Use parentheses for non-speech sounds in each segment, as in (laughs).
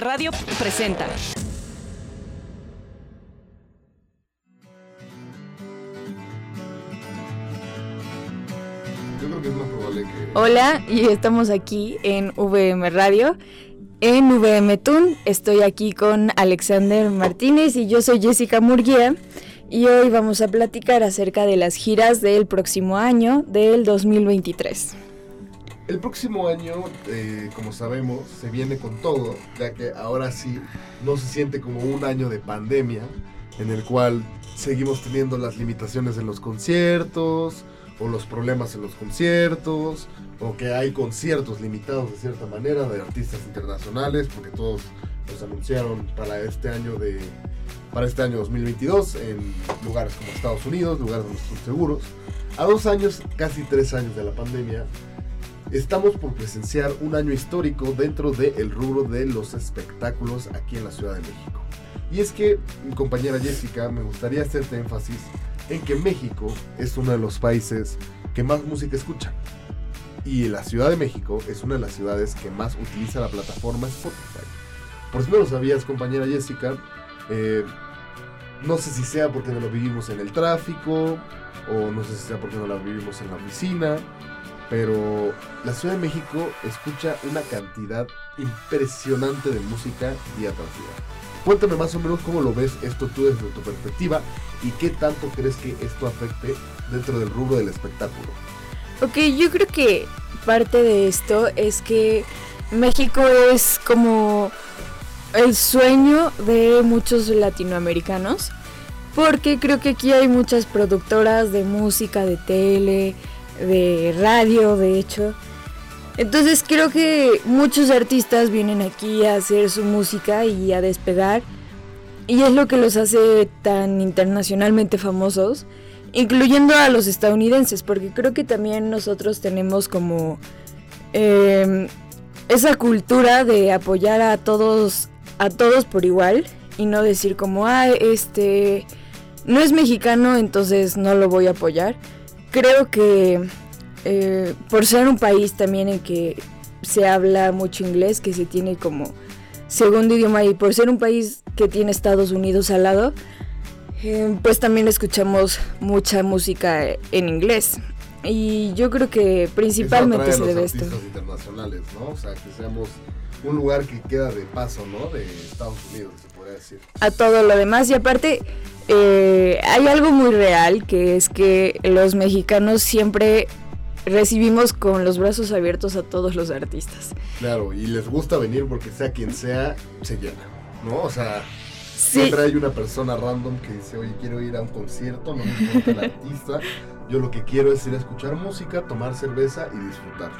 Radio presenta. Yo creo que es más probable que. Hola, y estamos aquí en VM Radio. En VM Tun estoy aquí con Alexander Martínez y yo soy Jessica Murguía. Y hoy vamos a platicar acerca de las giras del próximo año, del 2023. El próximo año, eh, como sabemos, se viene con todo, ya que ahora sí no se siente como un año de pandemia, en el cual seguimos teniendo las limitaciones en los conciertos, o los problemas en los conciertos, o que hay conciertos limitados de cierta manera de artistas internacionales, porque todos los anunciaron para este año de para este año 2022 en lugares como Estados Unidos, lugares donde están seguros. A dos años, casi tres años de la pandemia, estamos por presenciar un año histórico dentro del rubro de los espectáculos aquí en la Ciudad de México. Y es que, compañera Jessica, me gustaría hacerte énfasis en que México es uno de los países que más música escucha. Y la Ciudad de México es una de las ciudades que más utiliza la plataforma Spotify. Por si no lo sabías, compañera Jessica, eh, no sé si sea porque no lo vivimos en el tráfico, o no sé si sea porque no lo vivimos en la oficina, pero la Ciudad de México escucha una cantidad impresionante de música día tras. Cuéntame más o menos cómo lo ves esto tú desde tu perspectiva y qué tanto crees que esto afecte dentro del rubro del espectáculo. Ok, yo creo que parte de esto es que México es como el sueño de muchos latinoamericanos, porque creo que aquí hay muchas productoras de música, de tele, de radio, de hecho. Entonces creo que muchos artistas vienen aquí a hacer su música y a despegar. Y es lo que los hace tan internacionalmente famosos, incluyendo a los estadounidenses, porque creo que también nosotros tenemos como eh, esa cultura de apoyar a todos, a todos por igual y no decir como, ah, este, no es mexicano, entonces no lo voy a apoyar. Creo que eh, por ser un país también en que se habla mucho inglés, que se tiene como segundo idioma y por ser un país que tiene Estados Unidos al lado, eh, pues también escuchamos mucha música en inglés. Y yo creo que principalmente se a debe los esto. artistas internacionales, ¿no? O sea, que seamos un lugar que queda de paso, ¿no? De Estados Unidos, decir. a todo lo demás. Y aparte, eh, hay algo muy real, que es que los mexicanos siempre recibimos con los brazos abiertos a todos los artistas. Claro, y les gusta venir porque sea quien sea, se llena, ¿no? O sea, Sí, siempre hay una persona random que dice, oye, quiero ir a un concierto, no me importa el artista, yo lo que quiero es ir a escuchar música, tomar cerveza y disfrutar.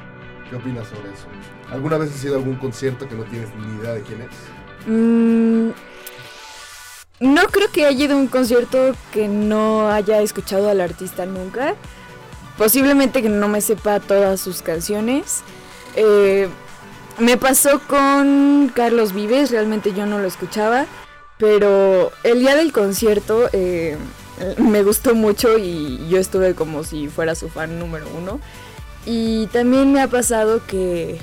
¿Qué opinas sobre eso? ¿Alguna vez has ido a algún concierto que no tienes ni idea de quién es? mm, no creo que haya ido a un concierto que no haya escuchado al artista nunca. Posiblemente que no me sepa todas sus canciones. Eh, me pasó con Carlos Vives, realmente yo no lo escuchaba, pero el día del concierto eh, me gustó mucho y yo estuve como si fuera su fan número uno. Y también me ha pasado que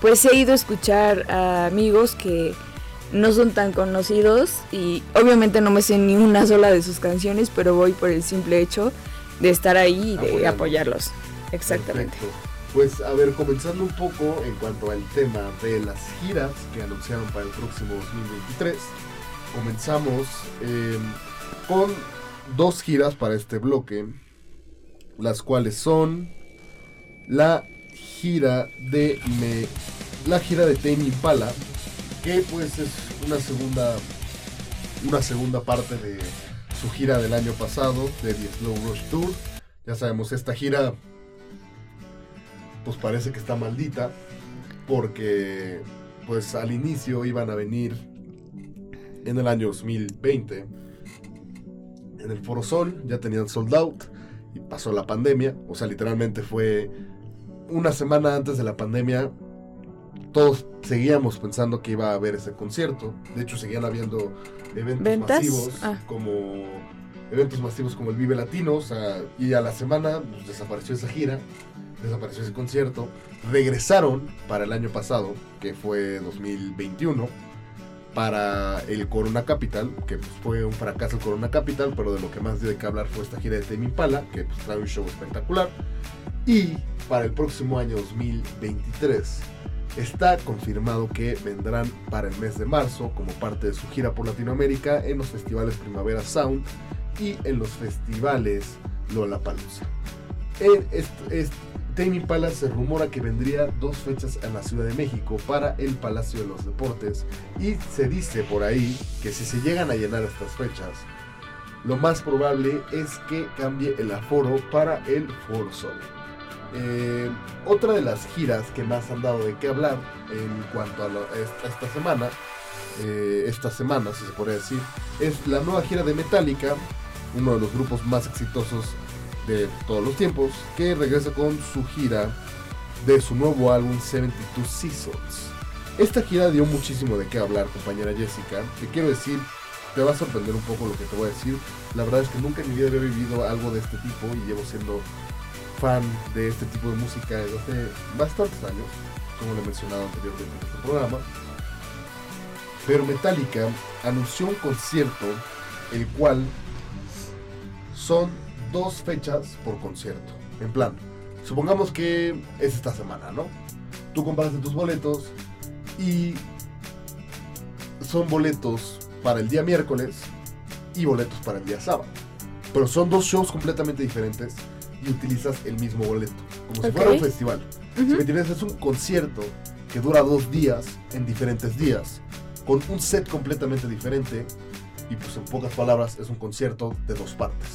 pues he ido a escuchar a amigos que no son tan conocidos y obviamente no me sé ni una sola de sus canciones, pero voy por el simple hecho de estar ahí y de Apoyarlos. apoyarlos. Exactamente. Perfecto. Pues a ver, comenzando un poco en cuanto al tema de las giras que anunciaron para el próximo 2023, comenzamos eh, con dos giras para este bloque, las cuales son la gira de me, la gira de Tame Impala, que pues es una segunda una segunda parte de su gira del año pasado de The Slow Rush Tour. Ya sabemos, esta gira pues parece que está maldita. porque pues al inicio iban a venir en el año 2020 en el Foro Sol, ya tenían sold out y pasó la pandemia, o sea, literalmente fue una semana antes de la pandemia, todos seguíamos pensando que iba a haber ese concierto, de hecho seguían habiendo eventos ¿Ventas? masivos Ah. como eventos masivos como el Vive Latino, o sea, y a la semana pues, desapareció esa gira, desapareció ese concierto, regresaron para el año pasado, que fue 2021, para el Corona Capital, que pues, fue un fracaso el Corona Capital, pero de lo que más dio de que hablar fue esta gira de Tame Impala, que pues, trae un show espectacular. Y para el próximo año 2023 está confirmado que vendrán para el mes de marzo como parte de su gira por Latinoamérica en los festivales Primavera Sound y en los festivales Lollapalooza. En est- est- Tame se rumora que vendría dos fechas en la Ciudad de México para el Palacio de los Deportes y se dice por ahí que si se llegan a llenar estas fechas, lo más probable es que cambie el aforo para el Foro Sol. Eh, otra de las giras que más han dado de qué hablar en cuanto a, lo- esta semana, eh, esta semana si se podría decir, es la nueva gira de Metallica, uno de los grupos más exitosos de todos los tiempos, que regresa con su gira de su nuevo álbum 72 Seasons. Esta gira dio muchísimo de qué hablar, compañera Jessica. Te quiero decir, te va a sorprender un poco lo que te voy a decir. La verdad es que nunca en mi vida había vivido algo de este tipo y llevo siendo fan de este tipo de música desde hace bastantes años, como lo he mencionado anteriormente en este programa. Pero Metallica anunció un concierto, el cual son dos fechas por concierto. En plan, supongamos que es esta semana, ¿no? Tú compraste tus boletos y son boletos para el día miércoles y boletos para el día sábado. Pero son dos shows completamente diferentes y utilizas el mismo boleto, como si fuera un festival. Si Ujú. me entiendes, es un concierto que dura dos días en diferentes días, con un set completamente diferente. Y pues en pocas palabras, es un concierto de dos partes.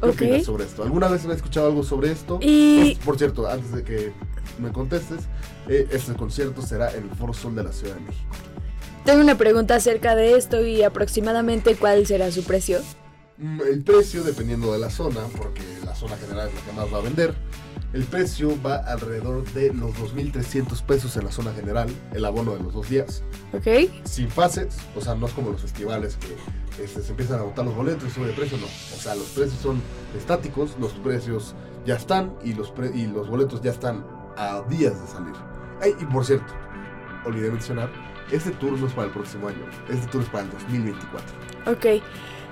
¿Qué Ok. opinas sobre esto? ¿Alguna vez has escuchado algo sobre esto? Y Pues, por cierto, antes de que me contestes, eh, este concierto será en el Foro Sol de la Ciudad de México. tengo una pregunta acerca de esto y aproximadamente cuál será su precio. Mm, El precio, dependiendo de la zona, porque la zona general es la que más va a vender, el precio va alrededor de los 2.300 pesos en la zona general, el abono de los dos días. ¿Ok? sin fases, o sea, no es como los festivales que este, se empiezan a agotar los boletos y sube de precio, no. O sea, los precios son estáticos, los precios ya están y los, pre- y los boletos ya están a días de salir. Ay, y por cierto, olvidé mencionar, este tour no es para el próximo año, este tour es para el 2024. Ok.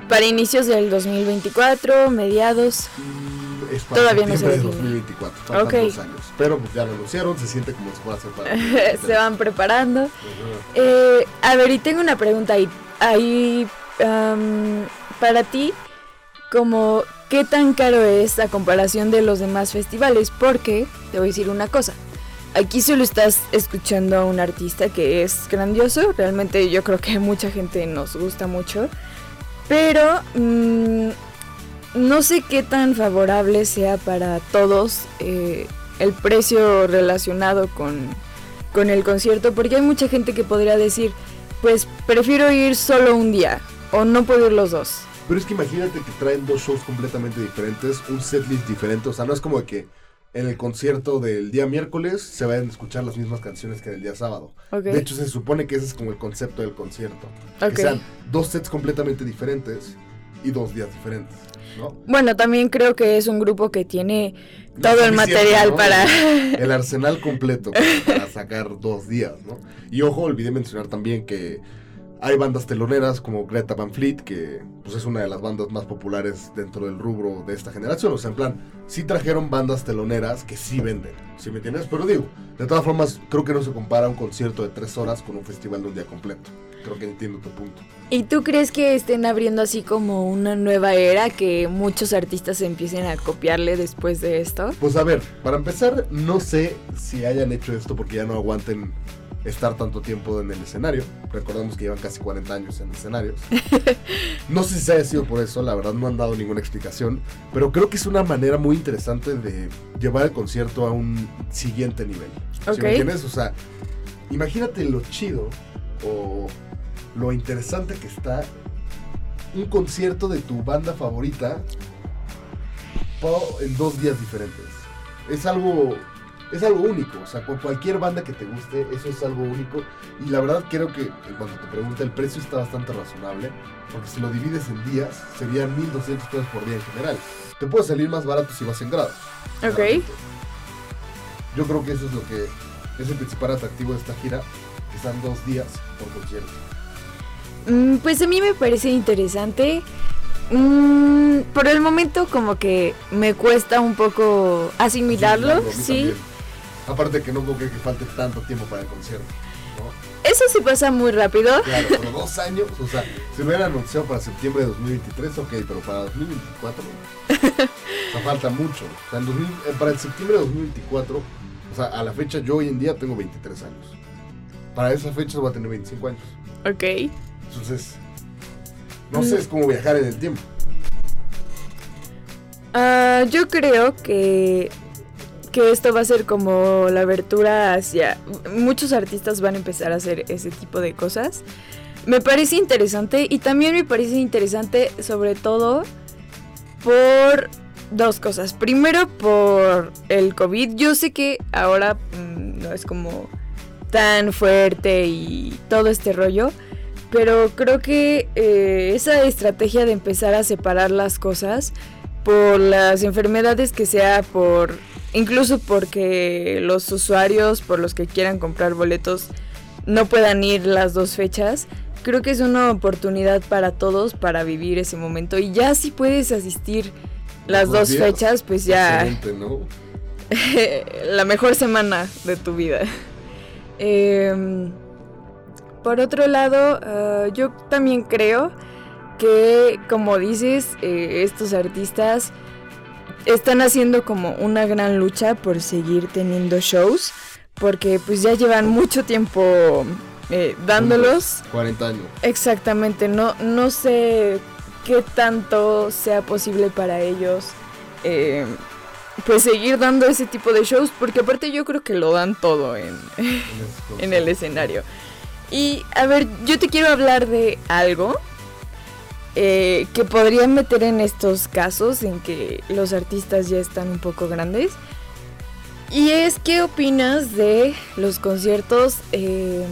Para inicios del 2024, mediados. Es para Todavía no se de define. 2024, faltan Ok. dos años. Pero pues ya lo anunciaron, se siente como si fuera a ser para el (laughs) 2023. Se van preparando. Eh, a ver, y tengo una pregunta ahí. ahí am, para ti, como, ¿qué tan caro es a comparación de los demás festivales? Porque, te voy a decir una cosa. Aquí solo estás escuchando a un artista que es grandioso. Realmente yo creo que mucha gente nos gusta mucho. Pero mm, no sé qué tan favorable sea para todos eh, el precio relacionado con, con el concierto. Porque hay mucha gente que podría decir, pues prefiero ir solo un día o no puedo ir los dos. Pero es que imagínate que traen dos shows completamente diferentes, un setlist diferente, o sea, no es como que en el concierto del día miércoles se vayan a escuchar las mismas canciones que del día sábado. De hecho, se supone que ese es como el concepto del concierto. Ok. Que sean dos sets completamente diferentes y dos días diferentes, ¿no? Bueno, también creo que es un grupo que tiene todo el material ¿no? para... El (laughs) arsenal completo para sacar dos días, ¿no? Y ojo, olvidé mencionar también que hay bandas teloneras como Greta Van Fleet, que pues, es una de las bandas más populares dentro del rubro de esta generación. O sea, en plan, sí trajeron bandas teloneras que sí venden, ¿sí me entiendes? Pero digo, de todas formas, creo que no se compara un concierto de tres horas con un festival de un día completo. Creo que entiendo tu punto. ¿Y tú crees que estén abriendo así como una nueva era que muchos artistas empiecen a copiarle después de esto? Pues a ver, para empezar, no sé si hayan hecho esto porque ya no aguanten estar tanto tiempo en el escenario. Recordemos que llevan casi 40 años en escenarios. (laughs) No sé si haya sido por eso, la verdad no han dado ninguna explicación, pero creo que es una manera muy interesante de llevar el concierto a un siguiente nivel. ¿Sí me entiendes? O sea, imagínate lo chido o lo interesante que está un concierto de tu banda favorita en dos días diferentes. Es algo es algo único, o sea, con cualquier banda que te guste, eso es algo único. Y la verdad creo que cuando te pregunta el precio está bastante razonable, porque si lo divides en días, serían 1200 pesos por día en general. Te puede salir más barato si vas en grado. Ok. Yo creo que eso es lo que es el principal atractivo de esta gira, que están dos días por concierto. Mm, pues a mí me parece interesante. Mm, por el momento como que me cuesta un poco asimilarlo, sí. Aparte que no creo que falte tanto tiempo para el concierto. Eso sí pasa muy rápido. Claro, por dos años, o sea, se hubiera anunciado para septiembre de 2023, ok, pero para 2024 o falta mucho. O sea, eh, para el septiembre de 2024, o sea, a la fecha yo hoy en día tengo 23 años. Para esa fecha voy a tener 25 años. Ok. Entonces, no sé, es como viajar en el tiempo. Uh, yo creo que que esto va a ser como la abertura hacia... Muchos artistas van a empezar a hacer ese tipo de cosas. Me parece interesante y también me parece interesante sobre todo por dos cosas. Primero por el COVID. Yo sé que ahora mm, no es como tan fuerte y todo este rollo. Pero creo que eh, esa estrategia de empezar a separar las cosas por las enfermedades que sea por incluso porque los usuarios por los que quieran comprar boletos no puedan ir las dos fechas, creo que es una oportunidad para todos para vivir ese momento. Y ya si puedes asistir las dos fechas, pues ya. (laughs) La mejor semana de tu vida. Em, por otro lado, ah, yo también creo que, como dices, eh, estos artistas están haciendo como una gran lucha por seguir teniendo shows, porque pues ya llevan mucho tiempo eh, dándolos. 40 años. Exactamente, no, no sé qué tanto sea posible para ellos. Eh, pues seguir dando ese tipo de shows, porque aparte yo creo que lo dan todo en, en el (laughs) escenario. Y a ver, yo te quiero hablar de algo eh, que podrían meter en estos casos en que los artistas ya están un poco grandes. Y es, ¿qué opinas de los conciertos? Eh,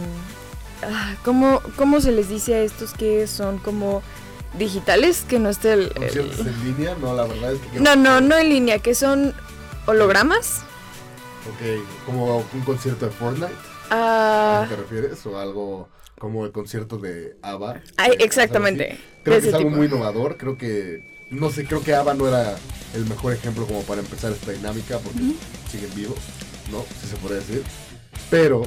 ah, ¿cómo, se les dice a estos que son como digitales? Que no esté el... ¿Conciertos en línea? No, la verdad es que... No, no, no en línea, que son hologramas. Ok, como un concierto de Fortnite. Ah. ¿A qué te refieres? ¿O algo como el concierto de ABBA. exactamente. Creo que es algo muy innovador, creo que, no sé, creo que ABBA no era el mejor ejemplo como para empezar esta dinámica, porque siguen vivos, ¿no? Si se puede decir. Pero,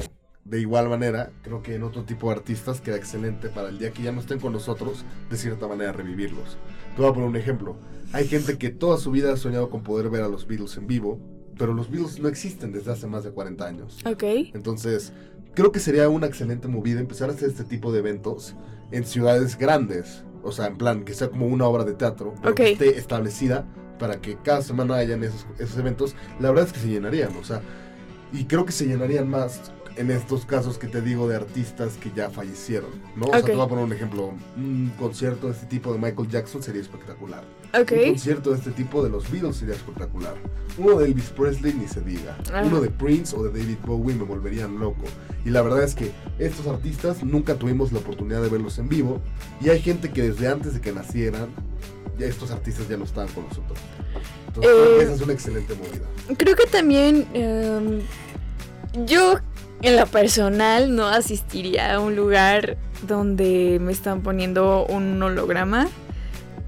de igual manera, creo que en otro tipo de artistas queda excelente para el día que ya no estén con nosotros, de cierta manera revivirlos. Te voy a poner un ejemplo. Hay gente que toda su vida ha soñado con poder ver a los Beatles en vivo, pero los Beatles no existen desde hace más de 40 años. Ok. Entonces, creo que sería una excelente movida empezar a hacer este tipo de eventos en ciudades grandes. O sea, en plan, que sea como una obra de teatro, que esté establecida para que cada semana hayan esos, esos eventos. La verdad es que se llenarían, o sea, y creo que se llenarían más en estos casos que te digo de artistas que ya fallecieron, ¿no? O sea, te voy a poner un ejemplo. Un concierto de este tipo de Michael Jackson sería espectacular. Un concierto de este tipo de los Beatles sería espectacular. Uno de Elvis Presley ni se diga. Uno de Prince o de David Bowie me volverían loco. Y la verdad es que estos artistas nunca tuvimos la oportunidad de verlos en vivo. Y hay gente que desde antes de que nacieran, ya estos artistas ya no estaban con nosotros. Entonces, eh, esa es una excelente movida. Creo que también... Em, yo en lo personal no asistiría a un lugar donde me están poniendo un holograma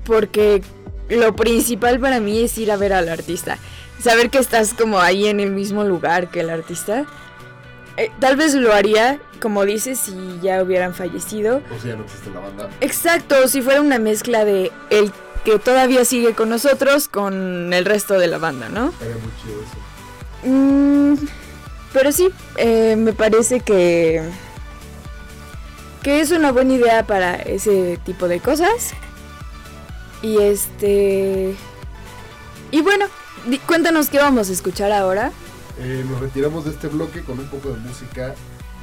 porque lo principal para mí es ir a ver al artista. Saber que estás como ahí en el mismo lugar que el artista. Eh, tal vez lo haría, como dices, si ya hubieran fallecido. O si ya no existe la banda. Exacto, si fuera una mezcla de el que todavía sigue con nosotros con el resto de la banda, ¿no? Sería muy chido eso. Mm, Pero sí, eh, me parece que que es una buena idea para ese tipo de cosas. Y este y bueno, cuéntanos qué vamos a escuchar ahora. Eh, nos retiramos de este bloque con un poco de música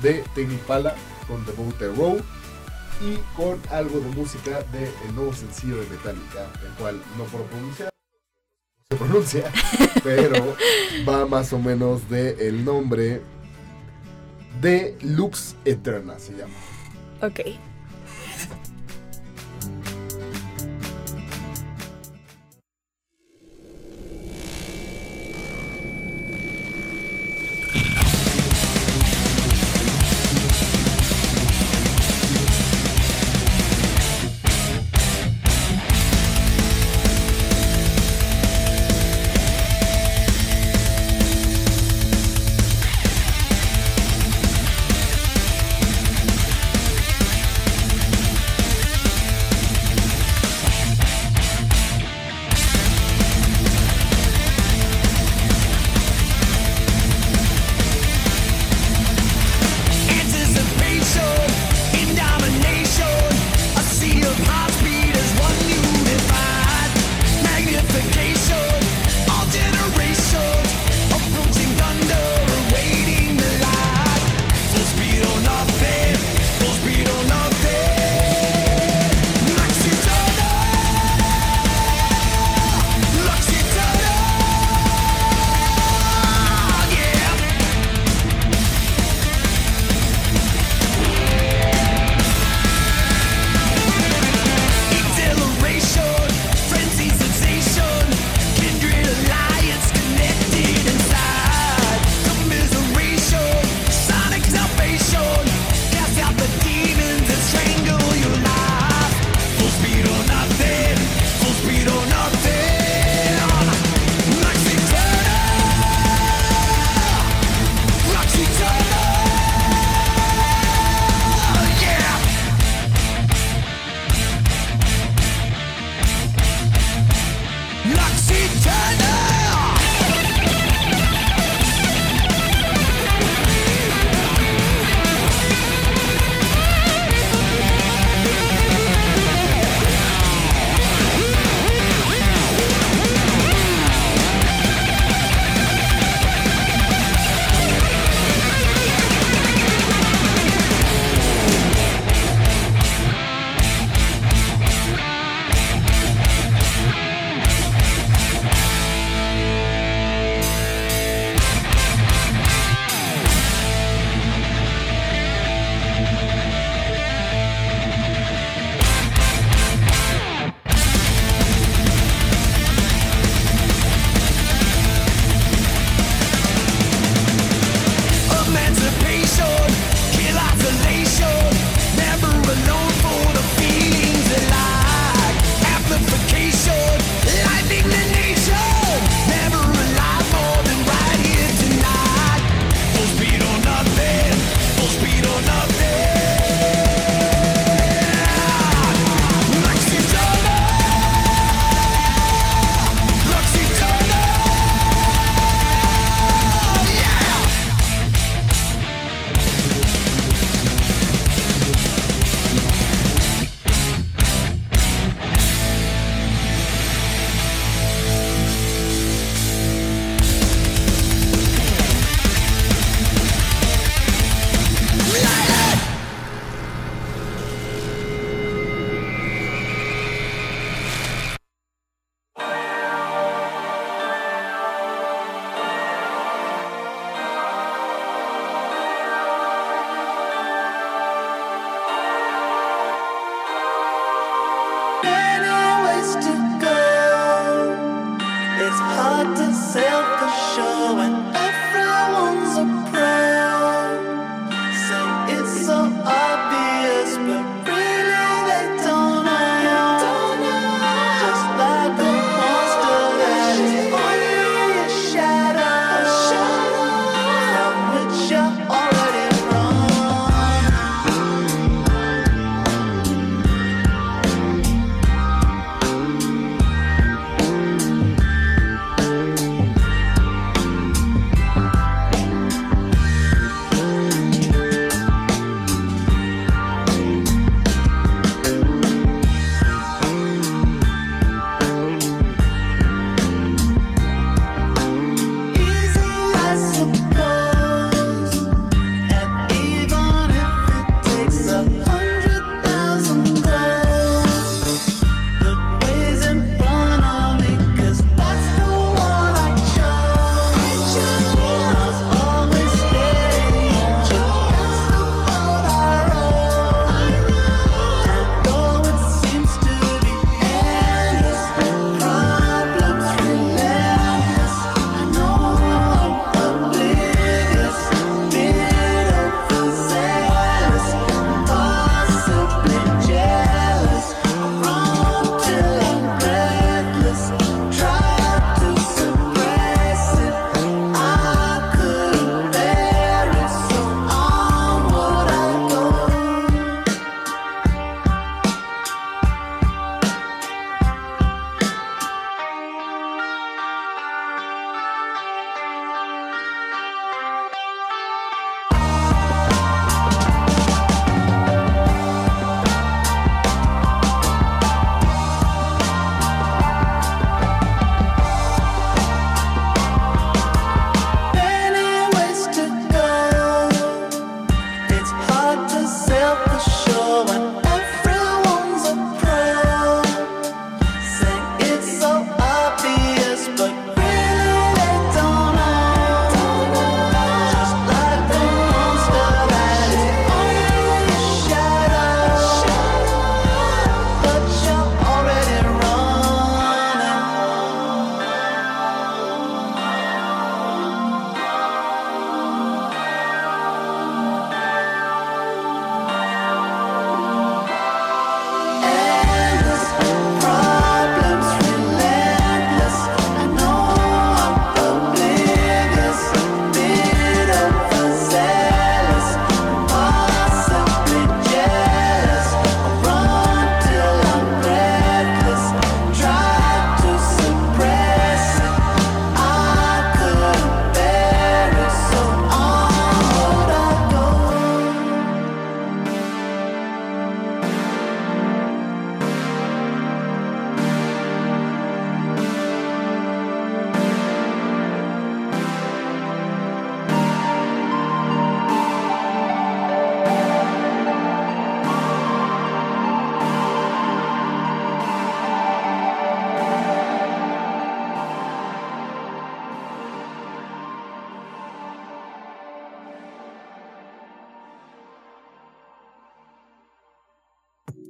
de Pala con The Boat Row y con algo de música del el nuevo sencillo de Metallica, el cual no puedo pronunciar, se pronuncia, (laughs) pero va más o menos de el nombre de Lux Eterna se llama. Ok.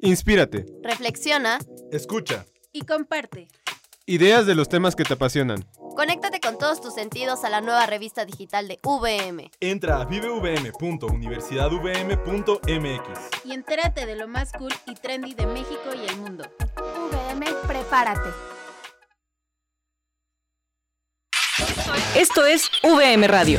Inspírate. Reflexiona. Escucha. Y comparte. Ideas de los temas que te apasionan. Conéctate con todos tus sentidos a la nueva revista digital de VM. Entra a vivevm.universidadvm.mx y entérate de lo más cool y trendy de México y el mundo. VM, prepárate. Esto es VM Radio.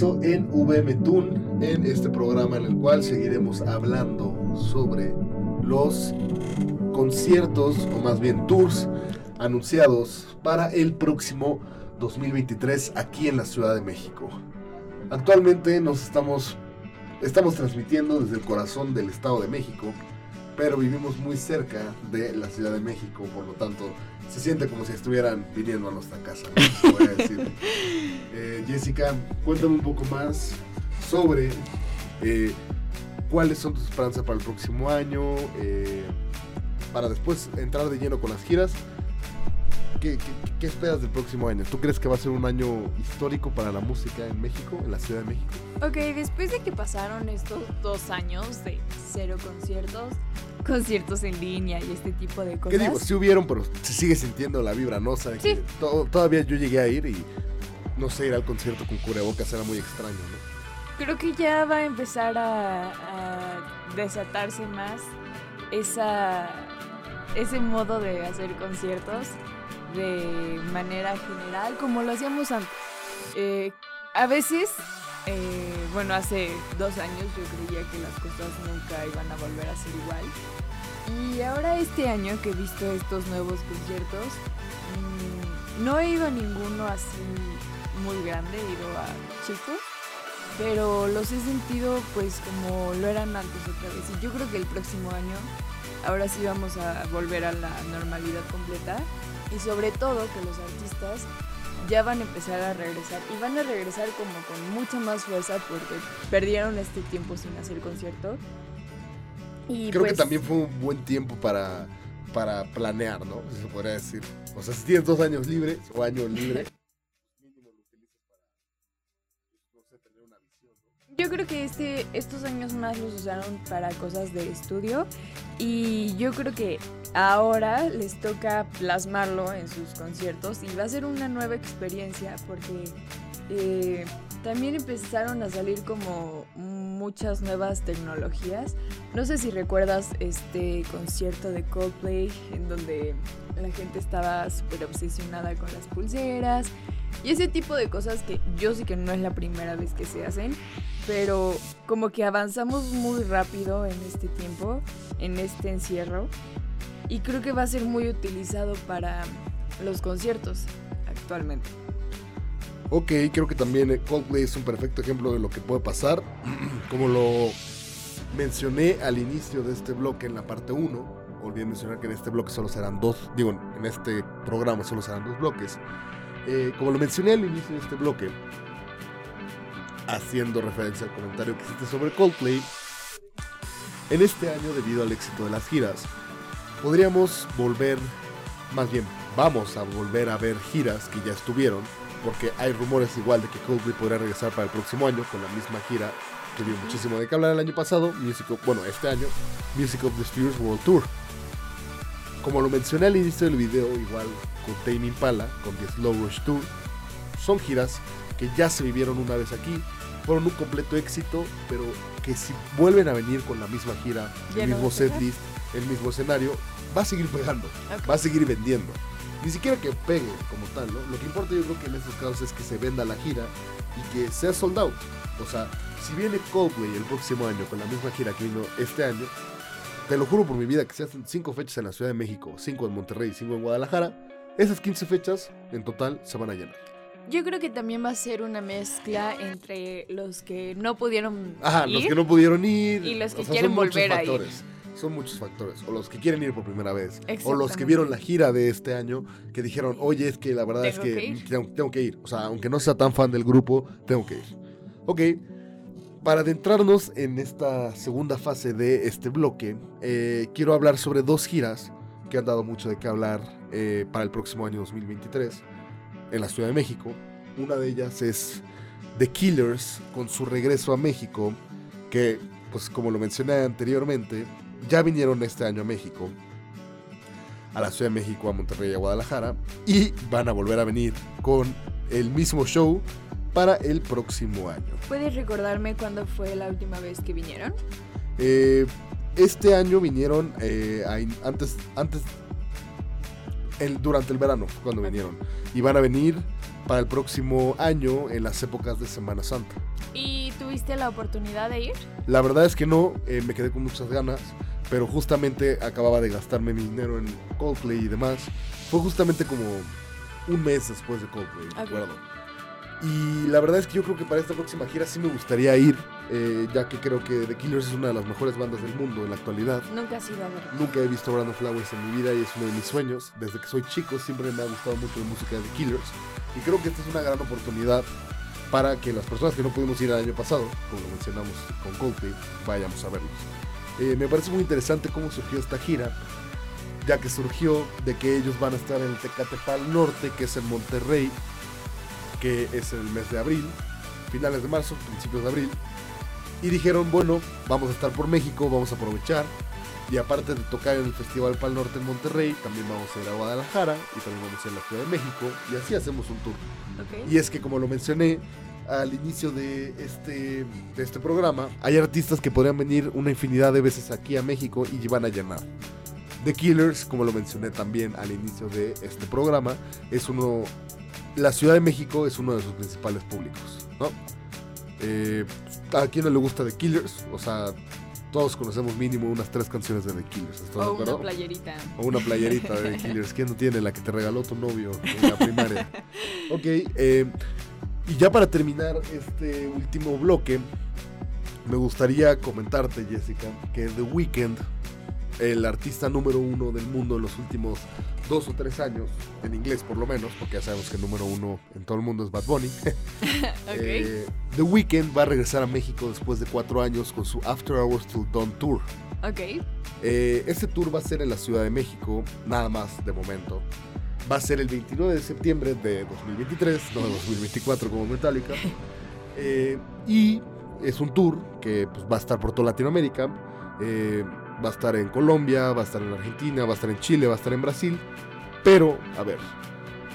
En VM Tune, en este programa en el cual seguiremos hablando sobre los conciertos, o más bien tours, anunciados para el próximo 2023 aquí en la Ciudad de México. Actualmente nos estamos, estamos transmitiendo desde el corazón del Estado de México, pero vivimos muy cerca de la Ciudad de México, por lo tanto se siente como si estuvieran viniendo a nuestra casa. Voy a decir. (laughs) Eh, Jessica, cuéntame un poco más sobre eh, cuáles son tus esperanzas para el próximo año, eh, para después entrar de lleno con las giras. ¿Qué, qué, esperas del próximo año? ¿Tú crees que va a ser un año histórico para la música en México, en la Ciudad de México? Ok, después de que pasaron estos dos años de cero conciertos, conciertos en línea y este tipo de cosas. ¿Qué digo? Sí hubieron, pero se sigue sintiendo la vibra, ¿no? sí. todavía yo llegué a ir y no sé, ir al concierto con cubrebocas era muy extraño, ¿no? Creo que ya va a empezar a, desatarse más esa, ese modo de hacer conciertos de manera general, como lo hacíamos antes. Eh, a veces eh, bueno, hace dos años yo creía que las cosas nunca iban a volver a ser igual. Y ahora este año que he visto estos nuevos conciertos, mm, no he ido a ninguno así muy grande, he ido a chicos, pero los he sentido pues como lo eran antes otra vez. Y yo creo que el próximo año, ahora sí vamos a volver a la normalidad completa. Y sobre todo que los artistas ya van a empezar a regresar y van a regresar como con mucha más fuerza porque perdieron este tiempo sin hacer concierto. Y Creo que pues también fue un buen tiempo para, para planear, ¿no? Se podría decir. O sea, si tienes dos años libres o años libres, (laughs) Yo creo que este, estos años más los usaron para cosas de estudio y yo creo que ahora les toca plasmarlo en sus conciertos y va a ser una nueva experiencia porque eh, también empezaron a salir como muchas nuevas tecnologías. No sé si recuerdas este concierto de Coldplay en donde la gente estaba súper obsesionada con las pulseras y ese tipo de cosas que yo sé que no es la primera vez que se hacen, pero como que avanzamos muy rápido en este tiempo, en este encierro, y creo que va a ser muy utilizado para los conciertos actualmente. Ok, creo que también eh, Coldplay es un perfecto ejemplo de lo que puede pasar. (clears throat) Como lo mencioné al inicio de este bloque en la parte 1, olvidé mencionar que en este bloque solo serán dos, digo, en este programa solo serán dos bloques. Eh, como lo mencioné al inicio de este bloque, haciendo referencia al comentario que hiciste sobre Coldplay, en este año, debido al éxito de las giras, podríamos volver, más bien, vamos a volver a ver giras que ya estuvieron, porque hay rumores igual de que Coldplay podría regresar para el próximo año con la misma gira que dio muchísimo de que hablar el año pasado, Music bueno, este año, Music of the Spheres World Tour. Como lo mencioné al inicio del video, igual con Tame Impala, con The Slow Rush Tour, son giras que ya se vivieron una vez aquí, fueron un completo éxito, pero que si vuelven a venir con la misma gira, el mismo setlist, el mismo escenario, va a seguir pegando, va a seguir vendiendo. Ni siquiera que pegue como tal, ¿no? Lo que importa yo creo que en estos casos es que se venda la gira y que sea sold out. O sea, si viene Coldplay el próximo año con la misma gira que vino este año, te lo juro por mi vida que se hacen cinco fechas en la Ciudad de México, cinco en Monterrey y cinco en Guadalajara, esas 15 fechas en total se van a llenar. Yo creo que también va a ser una mezcla entre los que no pudieron Ajá, ir los que no pudieron ir. y los que quieren volver a ir. Son muchos factores. O los que quieren ir por primera vez. O los que vieron la gira de este año que dijeron, oye, es que la verdad es que, que ir. tengo, tengo que ir. O sea, aunque no sea tan fan del grupo, tengo que ir. Ok. Para adentrarnos en esta segunda fase de este bloque, eh, quiero hablar sobre dos giras que han dado mucho de qué hablar eh, para el próximo año 2023 en la Ciudad de México. Una de ellas es The Killers con su regreso a México, que, pues como lo mencioné anteriormente, ya vinieron este año a México, a la Ciudad de México, a Monterrey y a Guadalajara, y van a volver a venir con el mismo show para el próximo año. ¿Puedes recordarme cuándo fue la última vez que vinieron? Eh, este año vinieron eh, a antes, antes el, durante el verano, cuando vinieron. Y van a venir para el próximo año en las épocas de Semana Santa. ¿Y tuviste la oportunidad de ir? La verdad es que no, eh, me quedé con muchas ganas, pero justamente acababa de gastarme mi dinero en Coldplay y demás. Fue justamente como un mes después de Coldplay, Ok. recuerdo. Y la verdad es que yo creo que para esta próxima gira sí me gustaría ir, eh, ya que creo que The Killers es una de las mejores bandas del mundo en la actualidad. Nunca has ido a ver. Nunca he visto Brandon Flowers en mi vida y es uno de mis sueños. Desde que soy chico siempre me ha gustado mucho la música de The Killers. Y creo que esta es una gran oportunidad para que las personas que no pudimos ir el año pasado, como lo mencionamos con Coldplay, vayamos a verlos. Eh, me parece muy interesante cómo surgió esta gira, ya que surgió de que ellos van a estar en el Tecatepal Norte, que es en Monterrey, que es el mes de abril, finales de marzo, principios de abril. Y dijeron, bueno, vamos a estar por México, vamos a aprovechar. Y aparte de tocar en el Festival Pal Norte en Monterrey, también vamos a ir a Guadalajara y también vamos a ir a la Ciudad de México. Y así hacemos un tour. Ok. Y es que como lo mencioné al inicio de este, de este programa, hay artistas que podrían venir una infinidad de veces aquí a México y van a llenar. The Killers, como lo mencioné también al inicio de este programa, es uno... La Ciudad de México es uno de sus principales públicos, ¿no? Eh, ¿A quién no le gusta The Killers? O sea, todos conocemos mínimo unas tres canciones de The Killers, ¿estás de O una playerita. O una playerita de The (laughs) Killers. ¿Quién no tiene la que te regaló tu novio en la primaria? ok, eh, y ya para terminar este último bloque, me gustaría comentarte, Jessica, que The Weeknd, el artista número uno del mundo en los últimos dos o tres años, en inglés por lo menos, porque ya sabemos que el número uno en todo el mundo es Bad Bunny. (laughs) (laughs) Ok. Eh, The Weeknd va a regresar a México después de cuatro años con su After Hours Till Dawn Tour. ok. Eh, este tour va a ser en la Ciudad de México, nada más de momento. Va a ser el 29 de septiembre de 2023, no de 2024 como Metallica. (laughs) Eh, y es un tour que pues, va a estar por toda Latinoamérica. Eh, va a estar en Colombia, va a estar en Argentina, va a estar en Chile, va a estar en Brasil. Pero, a ver,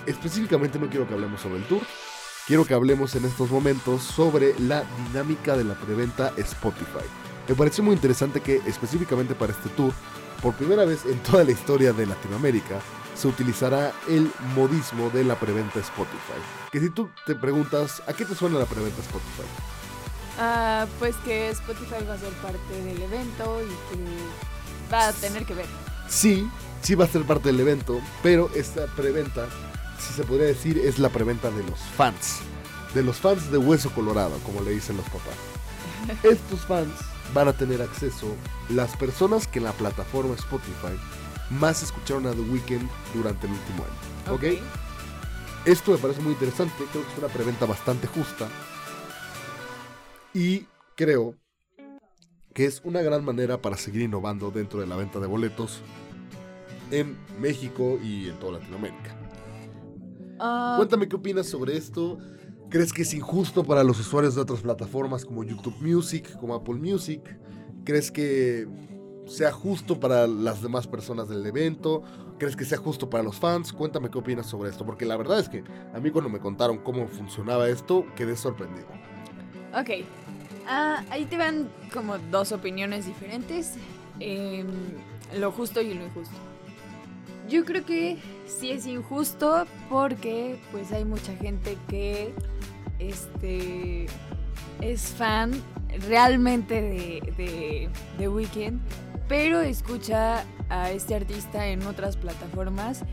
específicamente no quiero que hablemos sobre el tour. Quiero que hablemos en estos momentos sobre la dinámica de la preventa Spotify. Me pareció muy interesante que específicamente para este tour, por primera vez en toda la historia de Latinoamérica, se utilizará el modismo de la preventa Spotify. Que si tú te preguntas, ¿a qué te suena la preventa Spotify? Ah, pues que Spotify va a ser parte del evento y que va a tener que ver. Sí, sí va a ser parte del evento, pero esta preventa, si se podría decir, es la preventa de los fans. De los fans de Hueso Colorado, como le dicen los papás. (laughs) Estos fans van a tener acceso las personas que en la plataforma Spotify más escucharon a The Weeknd durante el último año. ¿Ok? Esto me parece muy interesante, creo que es una preventa bastante justa. Y creo que es una gran manera para seguir innovando dentro de la venta de boletos en México y en toda Latinoamérica. Ah, Cuéntame qué opinas sobre esto. ¿Crees que es injusto para los usuarios de otras plataformas como YouTube Music, como Apple Music? ¿Crees que sea justo para las demás personas del evento? ¿Crees que sea justo para los fans? Cuéntame qué opinas sobre esto, porque la verdad es que a mí cuando me contaron cómo funcionaba esto, quedé sorprendido. Ok. Ah, ahí te van como dos opiniones diferentes. em, lo justo y lo injusto. Yo creo que sí es injusto porque pues hay mucha gente que este es fan realmente de, de, de Weeknd, pero escucha a este artista en otras plataformas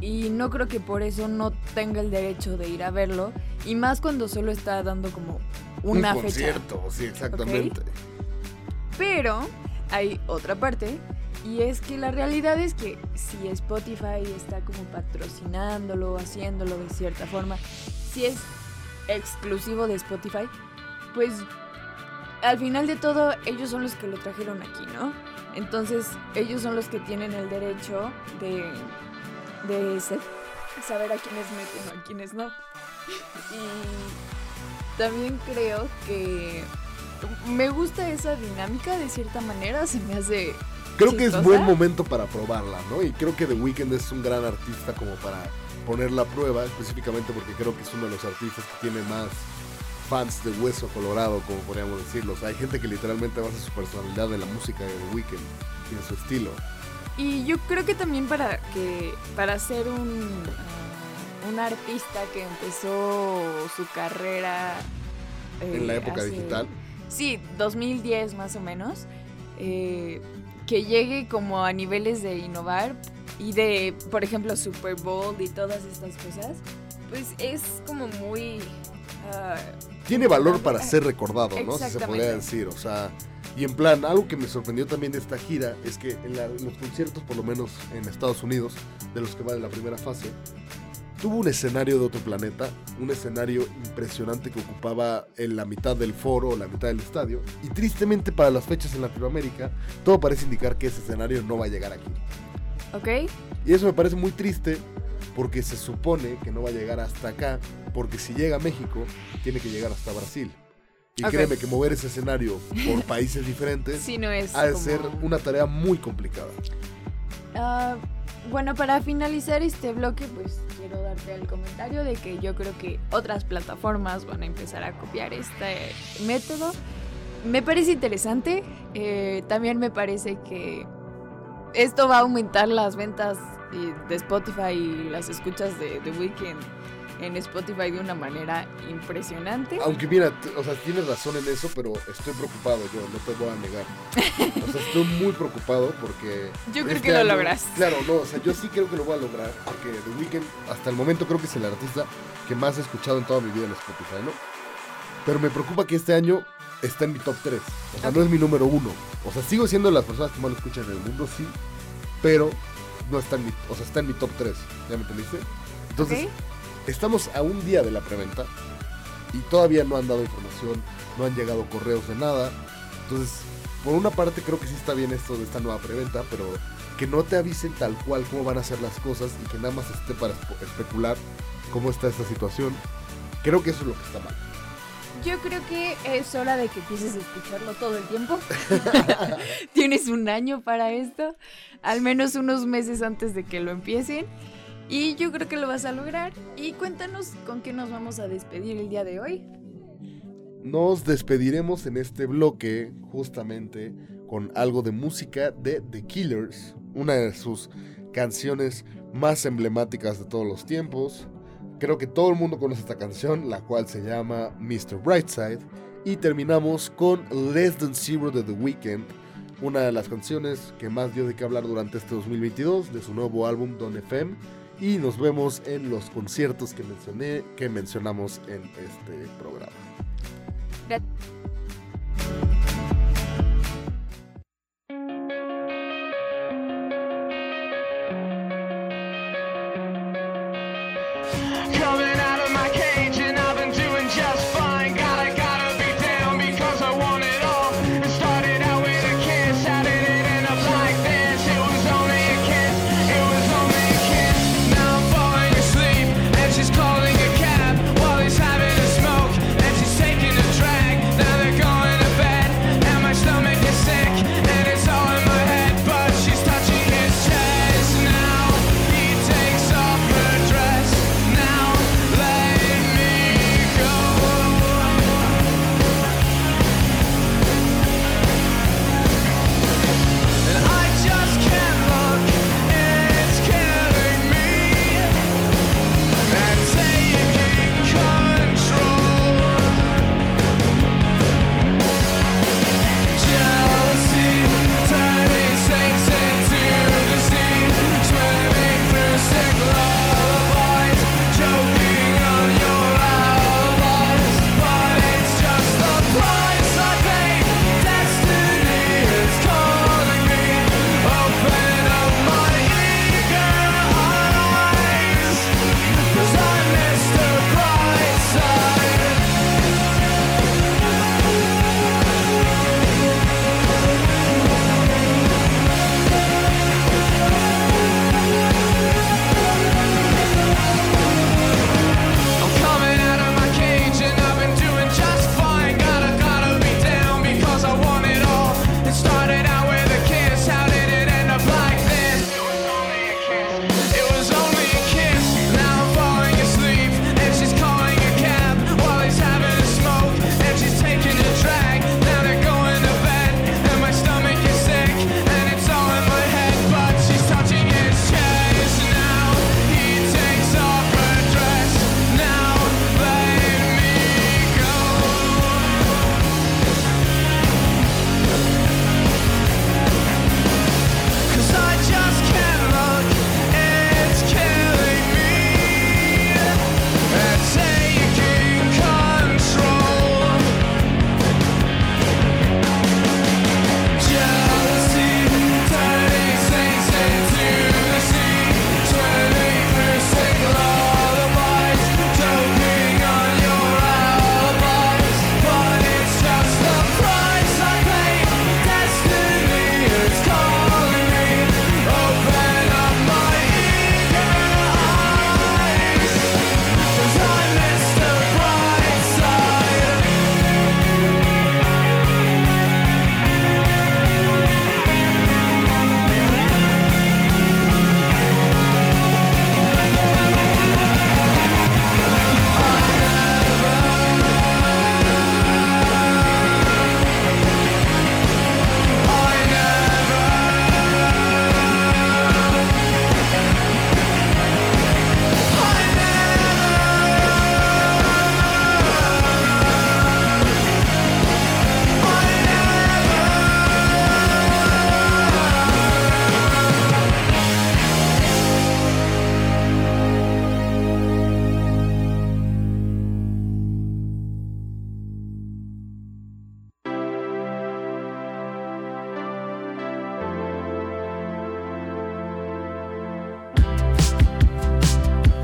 y no creo que por eso no tenga el derecho de ir a verlo y más cuando solo está dando como una Un fecha. concierto, sí, exactamente. Pero hay otra parte y es que la realidad es que si Spotify está como patrocinándolo, haciéndolo de cierta forma, si es exclusivo de Spotify, pues al final de todo ellos son los que lo trajeron aquí, ¿no? Entonces ellos son los que tienen el derecho de, de saber a quiénes meten o a quiénes no. (laughs) Y también creo que me gusta esa dinámica de cierta manera, se me hace Creo que es buen momento para probarla, ¿no? Y creo que The Weeknd es un gran artista como para ponerla a prueba, específicamente porque creo que es uno de los artistas que tiene más fans de hueso colorado, como podríamos decirlo. O sea, hay gente que literalmente basa su personalidad en la música de The Weeknd y en su estilo. Y yo creo que también para que para ser un, un artista que empezó su carrera eh, En la época hace- digital. Sí, 2010 más o menos. eh, que llegue como a niveles de innovar y de, por ejemplo, Super Bowl y todas estas cosas, pues es como muy... ah, Tiene valor para ser recordado, ¿no? Si se podría decir, o sea... Y en plan, algo que me sorprendió también de esta gira es que en, la- en los conciertos, por lo menos en Estados Unidos, de los que va en la primera fase, tuvo un escenario de otro planeta, un escenario impresionante que ocupaba en la mitad del foro la mitad del estadio. Y tristemente para las fechas en Latinoamérica, todo parece indicar que ese escenario no va a llegar aquí. ¿Ok? Y eso me parece muy triste porque se supone que no va a llegar hasta acá, porque si llega a México, tiene que llegar hasta Brasil. Y créeme que mover ese escenario por (laughs) países diferentes Sí, no es... ha de como- ser una tarea muy complicada. Ah, bueno, para finalizar este bloque, pues quiero darte el comentario de que yo creo que otras plataformas van a empezar a copiar este método. Me parece interesante. eh, también me parece que esto va a aumentar las ventas eh, de Spotify y las escuchas de The Weeknd en Spotify de una manera impresionante. Aunque mira, o sea, tienes razón en eso, pero estoy preocupado yo, no te voy a negar. O sea, estoy muy preocupado porque... (laughs) Yo creo este que lo año- logras. Claro, no, o sea, yo sí creo que lo voy a lograr porque The Weeknd hasta el momento creo que es el artista que más he escuchado en toda mi vida en Spotify, ¿no? Pero me preocupa que este año está en mi top 3. O sea, no es mi número uno. O sea, sigo siendo de las personas que más lo escuchan en el mundo, sí. Pero no está en mi, o sea, está en mi top 3. ¿Ya me entendiste? Entonces, ¿Ok? Estamos a un día de la preventa y todavía no han dado información, no han llegado correos de nada. Entonces, por una parte creo que sí está bien esto de esta nueva preventa, pero que no te avisen tal cual cómo van a ser las cosas y que nada más esté para espe- especular cómo está esta situación. Creo que eso es lo que está mal. Yo creo que es hora de que empieces a escucharlo todo el tiempo. (laughs) (laughs) Tienes un año para esto, al menos unos meses antes de que lo empiecen. Y yo creo que lo vas a lograr. Y cuéntanos con qué nos vamos a despedir el día de hoy. Nos despediremos en este bloque justamente con algo de música de The Killers, una de sus canciones más emblemáticas de todos los tiempos. Creo que todo el mundo conoce esta canción, la cual se llama Mr. Brightside. Y terminamos con Less Than Zero de The Weeknd, una de las canciones que más dio de qué hablar durante este 2022 de su nuevo álbum Don FM. Y nos vemos en los conciertos que mencioné, que mencionamos en este programa.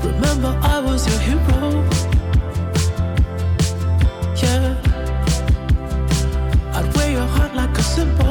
Remember, I was your hero. Yeah, I'd wear your heart like a symbol.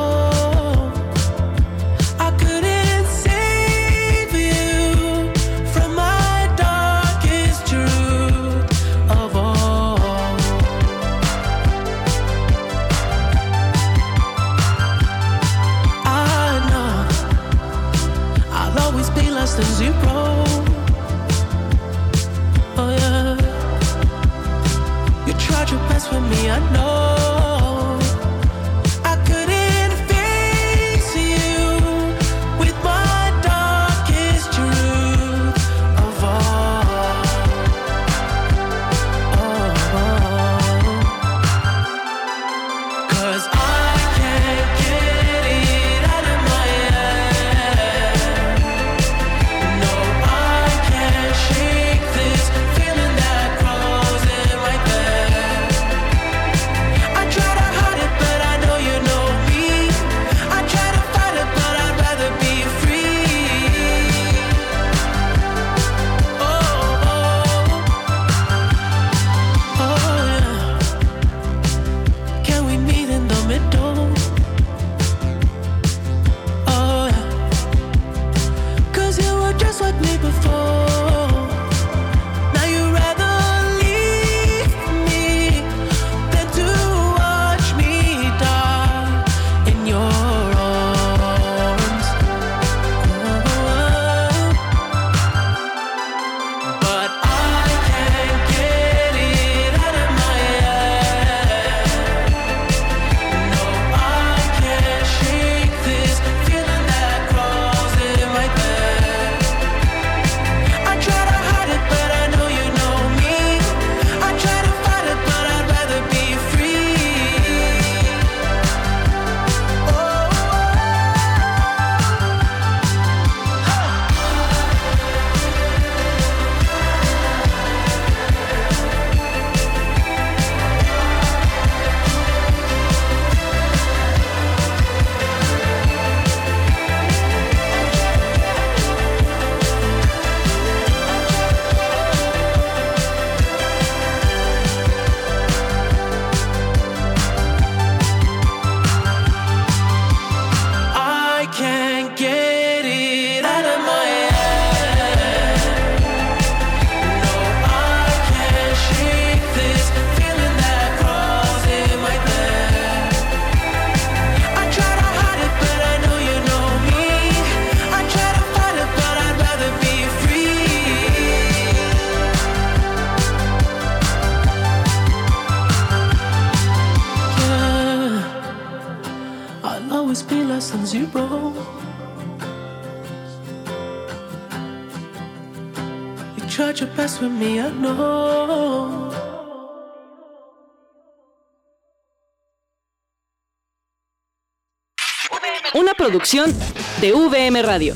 Una producción de VM Radio.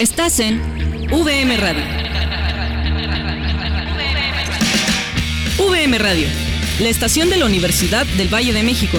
Estás en VM Radio. VM Radio, la estación de la Universidad del Valle de México